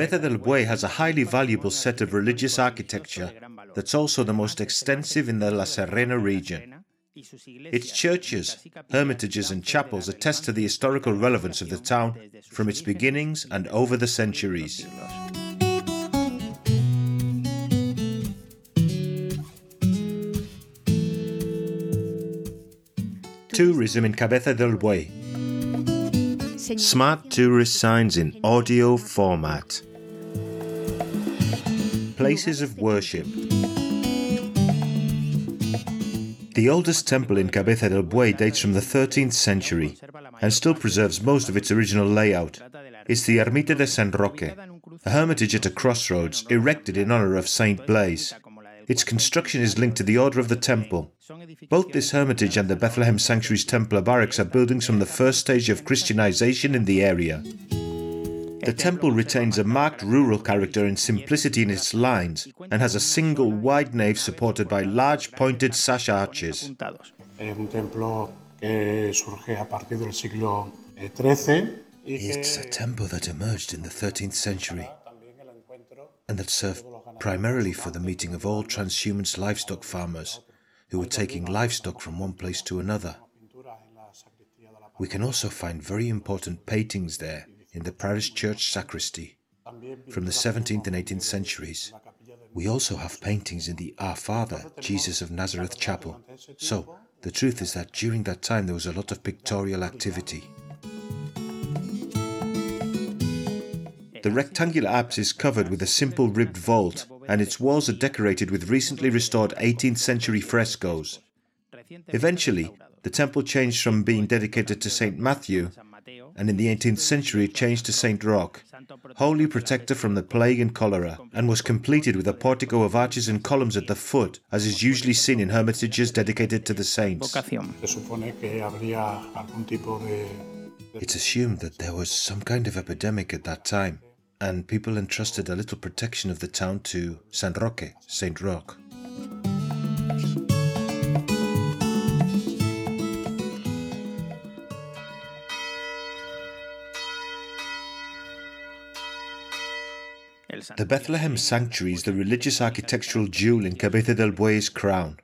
Cabeza del Buey has a highly valuable set of religious architecture that's also the most extensive in the La Serena region. Its churches, hermitages, and chapels attest to the historical relevance of the town from its beginnings and over the centuries. Tourism in Cabeza del Buey. Smart tourist signs in audio format. Places of worship. The oldest temple in Cabeza del Buey dates from the 13th century and still preserves most of its original layout. It's the Ermita de San Roque, a hermitage at a crossroads erected in honor of Saint Blaise. Its construction is linked to the order of the temple. Both this hermitage and the Bethlehem Sanctuary's Templar Barracks are buildings from the first stage of Christianization in the area. The temple retains a marked rural character and simplicity in its lines and has a single wide nave supported by large pointed sash arches. It's a temple that emerged in the 13th century and that served primarily for the meeting of all transhumance livestock farmers who were taking livestock from one place to another. We can also find very important paintings there in the parish church sacristy from the 17th and 18th centuries. We also have paintings in the Our Father, Jesus of Nazareth chapel. So, the truth is that during that time there was a lot of pictorial activity. The rectangular apse is covered with a simple ribbed vault, and its walls are decorated with recently restored 18th century frescoes. Eventually, the temple changed from being dedicated to St. Matthew, and in the 18th century changed to St. Roch, holy protector from the plague and cholera, and was completed with a portico of arches and columns at the foot, as is usually seen in hermitages dedicated to the saints. It's assumed that there was some kind of epidemic at that time and people entrusted a little protection of the town to San Roque, Saint Roch. The Bethlehem Sanctuary is the religious architectural jewel in Cabeza del Buey's crown.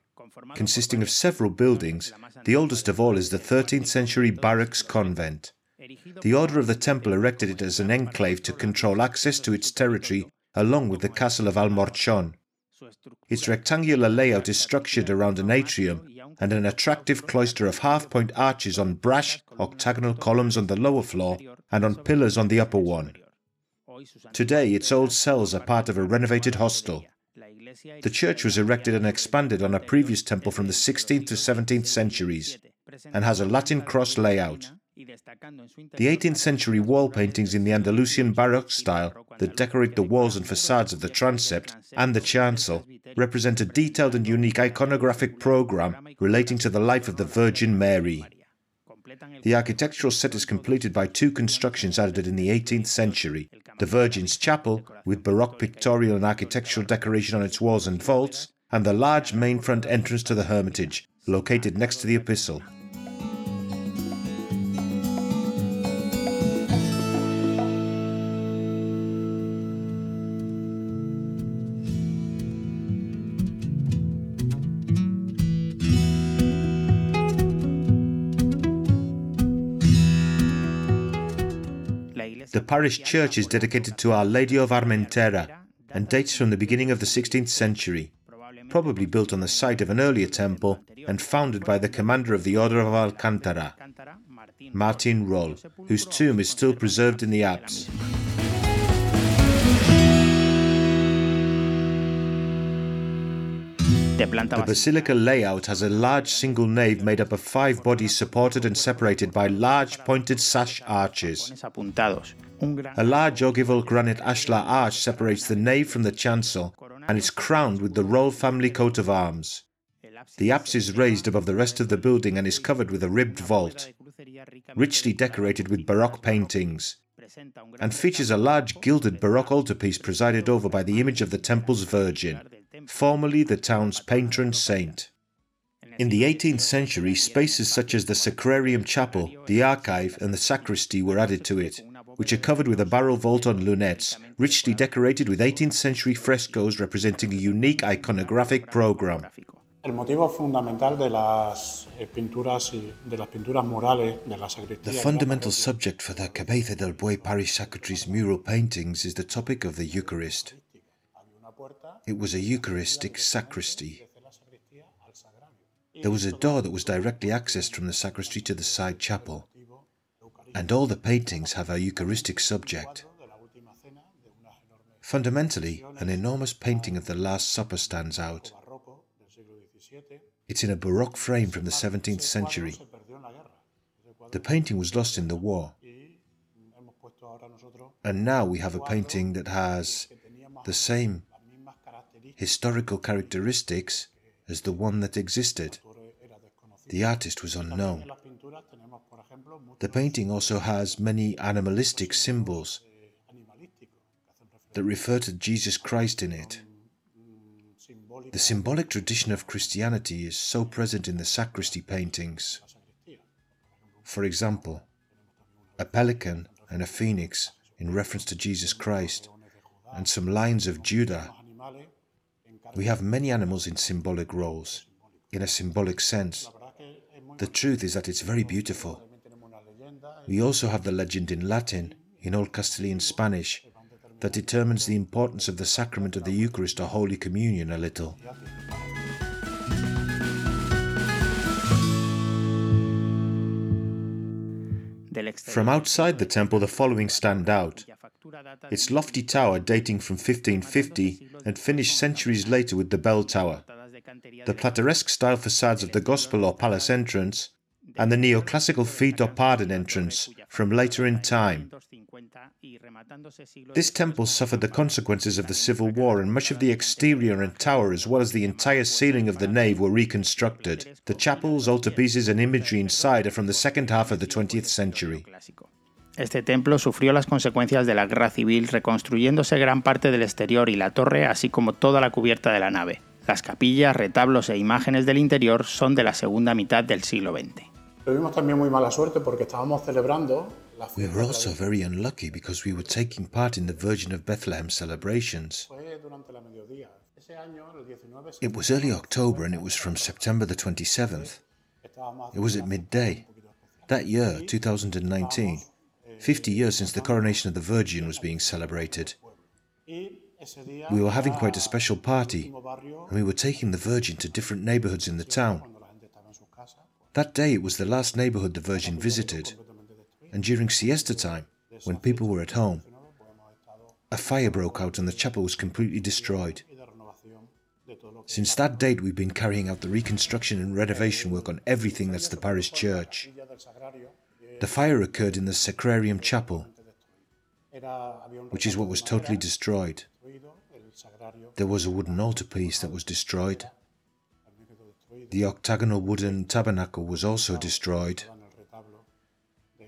Consisting of several buildings, the oldest of all is the 13th century Barracks Convent. The Order of the Temple erected it as an enclave to control access to its territory along with the castle of Almorchon. Its rectangular layout is structured around an atrium and an attractive cloister of half point arches on brash octagonal columns on the lower floor and on pillars on the upper one. Today, its old cells are part of a renovated hostel. The church was erected and expanded on a previous temple from the 16th to 17th centuries and has a Latin cross layout. The 18th century wall paintings in the Andalusian Baroque style that decorate the walls and facades of the transept and the chancel represent a detailed and unique iconographic program relating to the life of the Virgin Mary. The architectural set is completed by two constructions added in the 18th century the Virgin's Chapel, with Baroque pictorial and architectural decoration on its walls and vaults, and the large main front entrance to the Hermitage, located next to the Epistle. The parish church is dedicated to Our Lady of Armentera and dates from the beginning of the 16th century, probably built on the site of an earlier temple and founded by the commander of the Order of Alcantara, Martin Roll, whose tomb is still preserved in the apse. The basilica layout has a large single nave made up of five bodies supported and separated by large pointed sash arches. A large ogival granite ashlar arch separates the nave from the chancel and is crowned with the royal family coat of arms. The apse is raised above the rest of the building and is covered with a ribbed vault, richly decorated with Baroque paintings, and features a large gilded Baroque altarpiece presided over by the image of the temple's Virgin formerly the town's patron saint. In the 18th century, spaces such as the Sacrarium Chapel, the archive, and the sacristy were added to it, which are covered with a barrel vault on lunettes, richly decorated with 18th century frescoes representing a unique iconographic program. El motivo fundamental de las eh, pinturas y de las pinturas murales de la sacristía. The fundamental subject for the Cabeza del Buey parish sacristy's mural paintings is the topic of the Eucharist. It was a Eucharistic sacristy. There was a door that was directly accessed from the sacristy to the side chapel, and all the paintings have a Eucharistic subject. Fundamentally, an enormous painting of the Last Supper stands out. It's in a Baroque frame from the 17th century. The painting was lost in the war. And now we have a painting that has the same historical characteristics as the one that existed. The artist was unknown. The painting also has many animalistic symbols that refer to Jesus Christ in it. The symbolic tradition of Christianity is so present in the sacristy paintings. For example, a pelican and a phoenix in reference to Jesus Christ, and some lions of Judah. We have many animals in symbolic roles, in a symbolic sense. The truth is that it's very beautiful. We also have the legend in Latin, in Old Castilian Spanish, that determines the importance of the sacrament of the Eucharist or Holy Communion a little. From outside the temple, the following stand out. Its lofty tower dating from 1550 and finished centuries later with the bell tower, the plateresque style facades of the Gospel or Palace entrance, and the neoclassical feet or pardon entrance from later in time. This temple suffered the consequences of the Civil War, and much of the exterior and tower, as well as the entire ceiling of the nave, were reconstructed. The chapels, altarpieces, and imagery inside are from the second half of the 20th century. Este templo sufrió las consecuencias de la guerra civil, reconstruyéndose gran parte del exterior y la torre, así como toda la cubierta de la nave. Las capillas, retablos e imágenes del interior son de la segunda mitad del siglo XX. Tuvimos también muy mala suerte porque estábamos celebrando la We were also very unlucky because we were taking part in the Virgin of Bethlehem celebrations. Fue durante la mediodía. Ese año, el 19, It was early October and it was from September the 27th. estábamos It was at midday. That year, 2019, 50 years since the coronation of the Virgin was being celebrated. We were having quite a special party, and we were taking the Virgin to different neighborhoods in the town. That day it was the last neighborhood the Virgin visited, and during siesta time, when people were at home, a fire broke out and the chapel was completely destroyed. Since that date, we've been carrying out the reconstruction and renovation work on everything that's the parish church. The fire occurred in the Sacrarium Chapel, which is what was totally destroyed. There was a wooden altarpiece that was destroyed. The octagonal wooden tabernacle was also destroyed.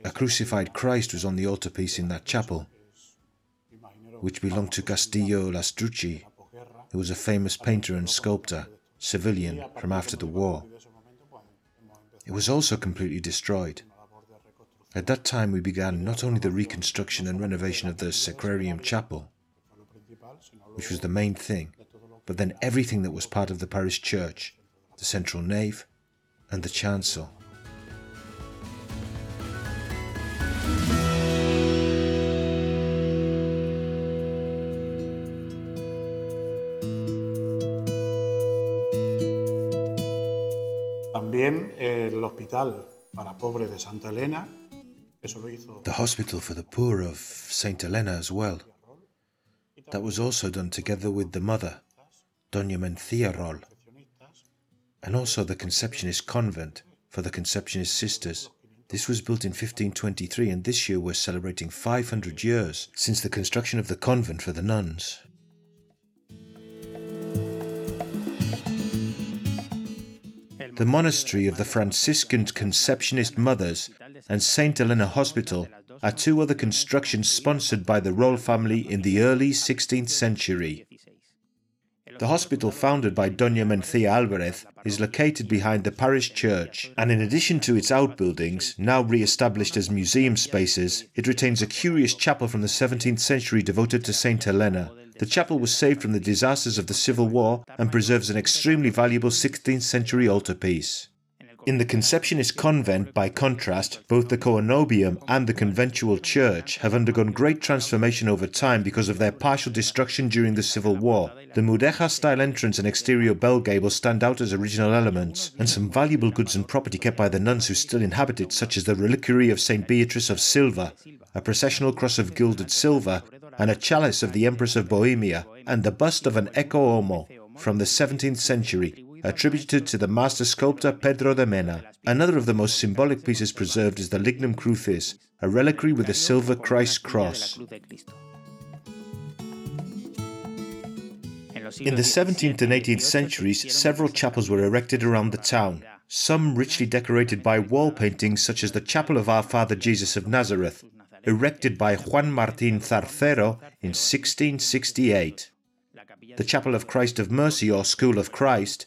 A crucified Christ was on the altarpiece in that chapel, which belonged to Castillo Lastrucci, who was a famous painter and sculptor, Sevillian, from after the war. It was also completely destroyed. At that time, we began not only the reconstruction and renovation of the Sacrarium Chapel, which was the main thing, de todo lo but then everything that was part of the parish church, the central nave, and the chancel. También el hospital para pobres de Santa Elena, eso lo hizo The hospital for the poor of St. Helena as well. That was also done together with the mother, Doña Mencia Roll, and also the Conceptionist convent for the Conceptionist sisters. This was built in 1523, and this year we're celebrating 500 years since the construction of the convent for the nuns. The monastery of the Franciscan Conceptionist Mothers and St. Helena Hospital are two other constructions sponsored by the Roll family in the early 16th century. The hospital founded by Doña Mencia Alvarez is located behind the parish church, and in addition to its outbuildings, now re established as museum spaces, it retains a curious chapel from the 17th century devoted to Saint Helena. The chapel was saved from the disasters of the Civil War and preserves an extremely valuable 16th century altarpiece. In the Conceptionist convent, by contrast, both the Coenobium and the conventual church have undergone great transformation over time because of their partial destruction during the Civil War. The Mudéjar style entrance and exterior bell gable stand out as original elements, and some valuable goods and property kept by the nuns who still inhabit it, such as the reliquary of St. Beatrice of Silva, a processional cross of gilded silver, and a chalice of the Empress of Bohemia, and the bust of an Ecce Homo from the 17th century, attributed to the master sculptor Pedro de Mena. Another of the most symbolic pieces preserved is the Lignum Crucis, a reliquary with a silver Christ cross. In the 17th and 18th centuries, several chapels were erected around the town, some richly decorated by wall paintings such as the Chapel of Our Father Jesus of Nazareth, erected by Juan Martín Zarcero in 1668. The Chapel of Christ of Mercy or School of Christ,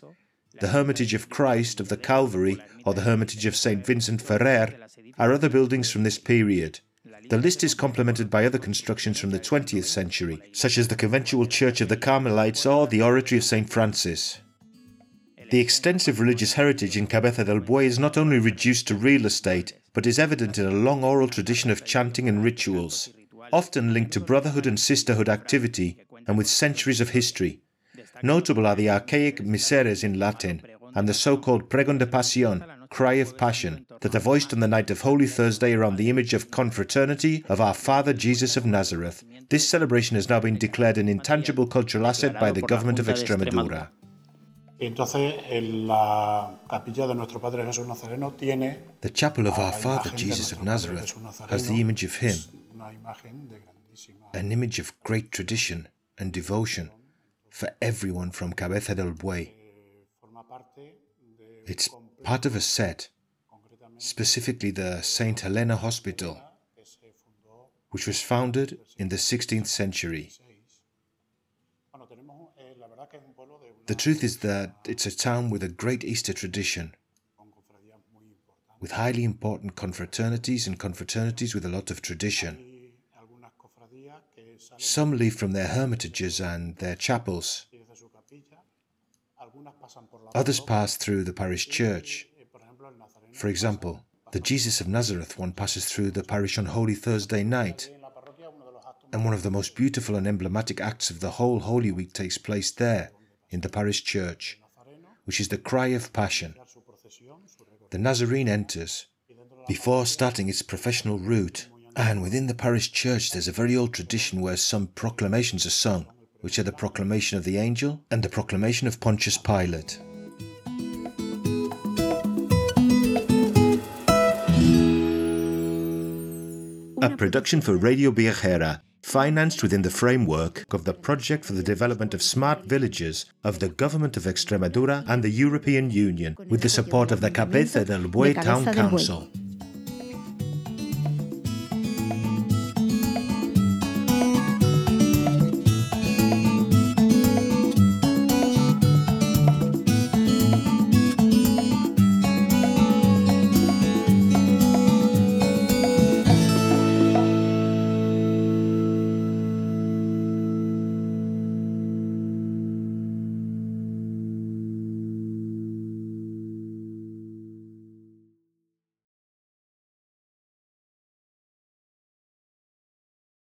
the Hermitage of Christ of the Calvary or the Hermitage of St. Vincent Ferrer are other buildings from this period. The list is complemented by other constructions from the 20th century, such as the conventual Church of the Carmelites or the Oratory of St. Francis. The extensive religious heritage in Cabeza del Buey is not only reduced to real estate, but is evident in a long oral tradition of chanting and rituals, often linked to brotherhood and sisterhood activity and with centuries of history. Notable are the archaic miseres in Latin and the so called Pregon de Pasión, Cry of Passion, that are voiced on the night of Holy Thursday around the image of confraternity of our Father Jesus of Nazareth. This celebration has now been declared an intangible cultural asset by the government of Extremadura. Entonces, la capilla de nuestro Padre Jesús Nazareno tiene The chapel of our Father Jesus of Nazareth has the image of him, an image of great tradition and devotion for everyone from Cabeza del Buey. It's part of a set, specifically the St. Helena Hospital, which was founded in the 16th century. The truth is that it's a town with a great Easter tradition, with highly important confraternities and confraternities with a lot of tradition. Some leave from their hermitages and their chapels. Others pass through the parish church. For example, the Jesus of Nazareth one passes through the parish on Holy Thursday night. And one of the most beautiful and emblematic acts of the whole Holy Week takes place there, in the parish church, which is the cry of passion. The Nazarene enters before starting its processional route, and within the parish church there's a very old tradition where some proclamations are sung, which are the proclamation of the angel and the proclamation of Pontius Pilate. A production for Radio Viajera, financed within the framework of the Project for the Development of Smart Villages of the Government of Extremadura and the European Union, with the support of the Cabeza del Buey Town Council.